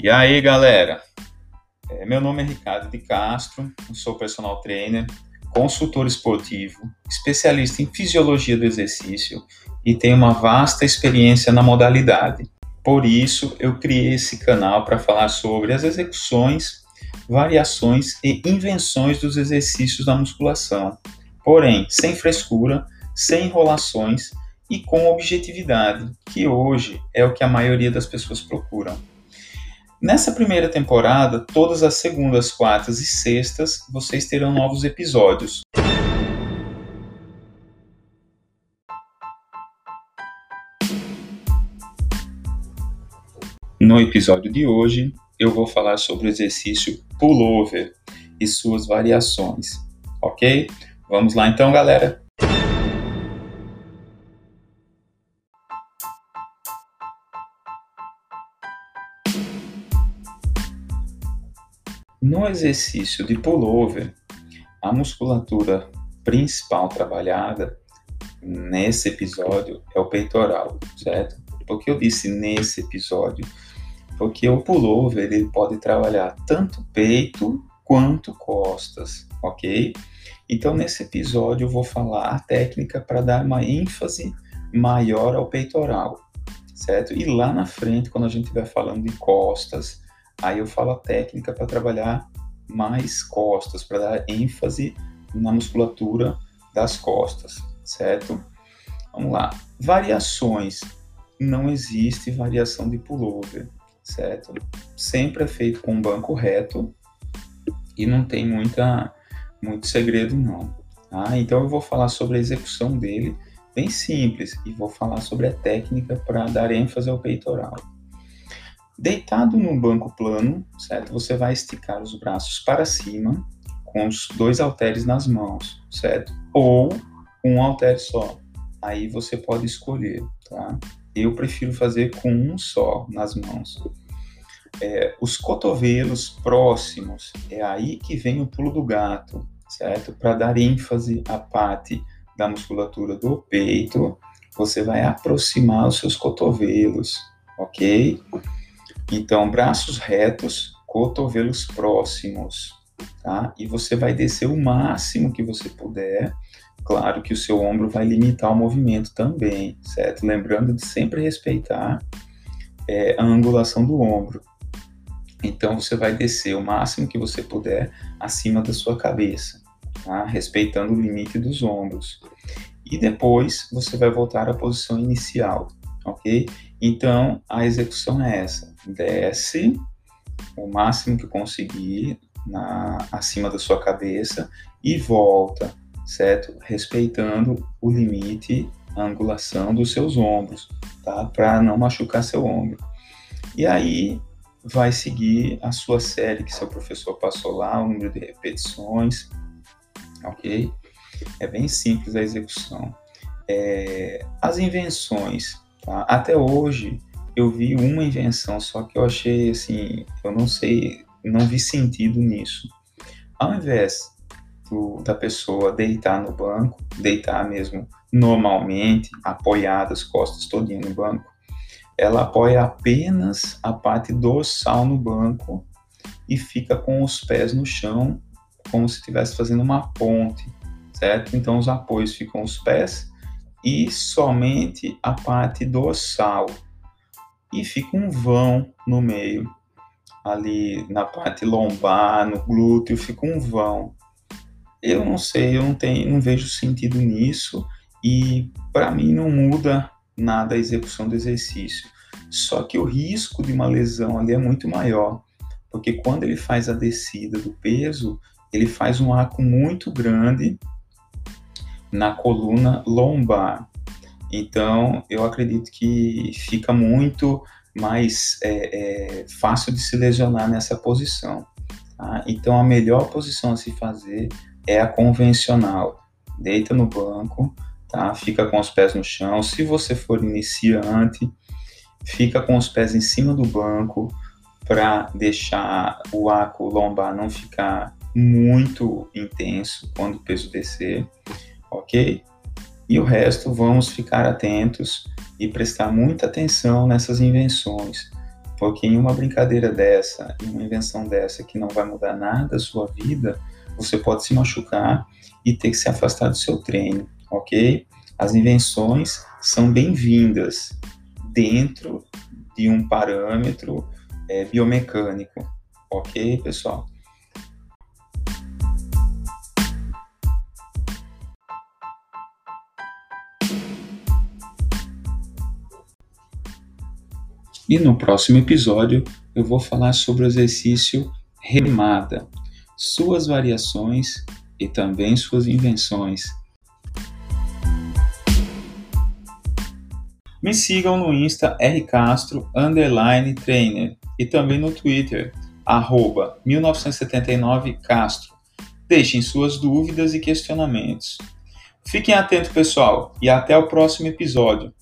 E aí, galera? É, meu nome é Ricardo de Castro, sou personal trainer, consultor esportivo, especialista em fisiologia do exercício e tenho uma vasta experiência na modalidade. Por isso, eu criei esse canal para falar sobre as execuções, variações e invenções dos exercícios da musculação. Porém, sem frescura, sem enrolações e com objetividade, que hoje é o que a maioria das pessoas procuram. Nessa primeira temporada, todas as segundas, quartas e sextas, vocês terão novos episódios. No episódio de hoje, eu vou falar sobre o exercício pullover e suas variações, ok? Vamos lá então, galera? No exercício de pullover, a musculatura principal trabalhada nesse episódio é o peitoral, certo? Por que eu disse nesse episódio? Porque o pullover ele pode trabalhar tanto peito quanto costas, ok? Então nesse episódio eu vou falar a técnica para dar uma ênfase maior ao peitoral, certo? E lá na frente, quando a gente estiver falando de costas, Aí eu falo a técnica para trabalhar mais costas, para dar ênfase na musculatura das costas, certo? Vamos lá. Variações. Não existe variação de pullover, certo? Sempre é feito com banco reto e não tem muita, muito segredo não. Tá? Então eu vou falar sobre a execução dele, bem simples, e vou falar sobre a técnica para dar ênfase ao peitoral. Deitado num banco plano, certo? Você vai esticar os braços para cima com os dois halteres nas mãos, certo? Ou um halter só. Aí você pode escolher, tá? Eu prefiro fazer com um só nas mãos. É, os cotovelos próximos, é aí que vem o pulo do gato, certo? Para dar ênfase à parte da musculatura do peito, você vai aproximar os seus cotovelos, ok? Então, braços retos, cotovelos próximos, tá? E você vai descer o máximo que você puder. Claro que o seu ombro vai limitar o movimento também, certo? Lembrando de sempre respeitar é, a angulação do ombro. Então, você vai descer o máximo que você puder acima da sua cabeça, tá? Respeitando o limite dos ombros. E depois, você vai voltar à posição inicial, ok? Então, a execução é essa: desce o máximo que conseguir na, acima da sua cabeça e volta, certo? Respeitando o limite, a angulação dos seus ombros, tá? Para não machucar seu ombro. E aí vai seguir a sua série que seu professor passou lá, o número de repetições, ok? É bem simples a execução. É, as invenções Tá? Até hoje eu vi uma invenção, só que eu achei assim, eu não sei, não vi sentido nisso. Ao invés do, da pessoa deitar no banco, deitar mesmo normalmente, apoiada as costas todinha no banco, ela apoia apenas a parte dorsal no banco e fica com os pés no chão, como se estivesse fazendo uma ponte, certo? Então os apoios ficam os pés e somente a parte dorsal. E fica um vão no meio, ali na parte lombar, no glúteo, fica um vão. Eu não sei, eu não, tenho, não vejo sentido nisso e para mim não muda nada a execução do exercício. Só que o risco de uma lesão ali é muito maior, porque quando ele faz a descida do peso, ele faz um arco muito grande na coluna lombar. Então, eu acredito que fica muito mais é, é, fácil de se lesionar nessa posição. Tá? Então, a melhor posição a se fazer é a convencional. Deita no banco, tá? fica com os pés no chão. Se você for iniciante, fica com os pés em cima do banco para deixar o arco lombar não ficar muito intenso quando o peso descer ok? E o resto vamos ficar atentos e prestar muita atenção nessas invenções, Porque em uma brincadeira dessa, em uma invenção dessa que não vai mudar nada a sua vida, você pode se machucar e ter que se afastar do seu treino, ok? As invenções são bem-vindas dentro de um parâmetro é, biomecânico, ok, pessoal? E no próximo episódio eu vou falar sobre o exercício remada, suas variações e também suas invenções. Me sigam no Insta rcastro underline trainer e também no Twitter arroba 1979castro. Deixem suas dúvidas e questionamentos. Fiquem atentos, pessoal, e até o próximo episódio.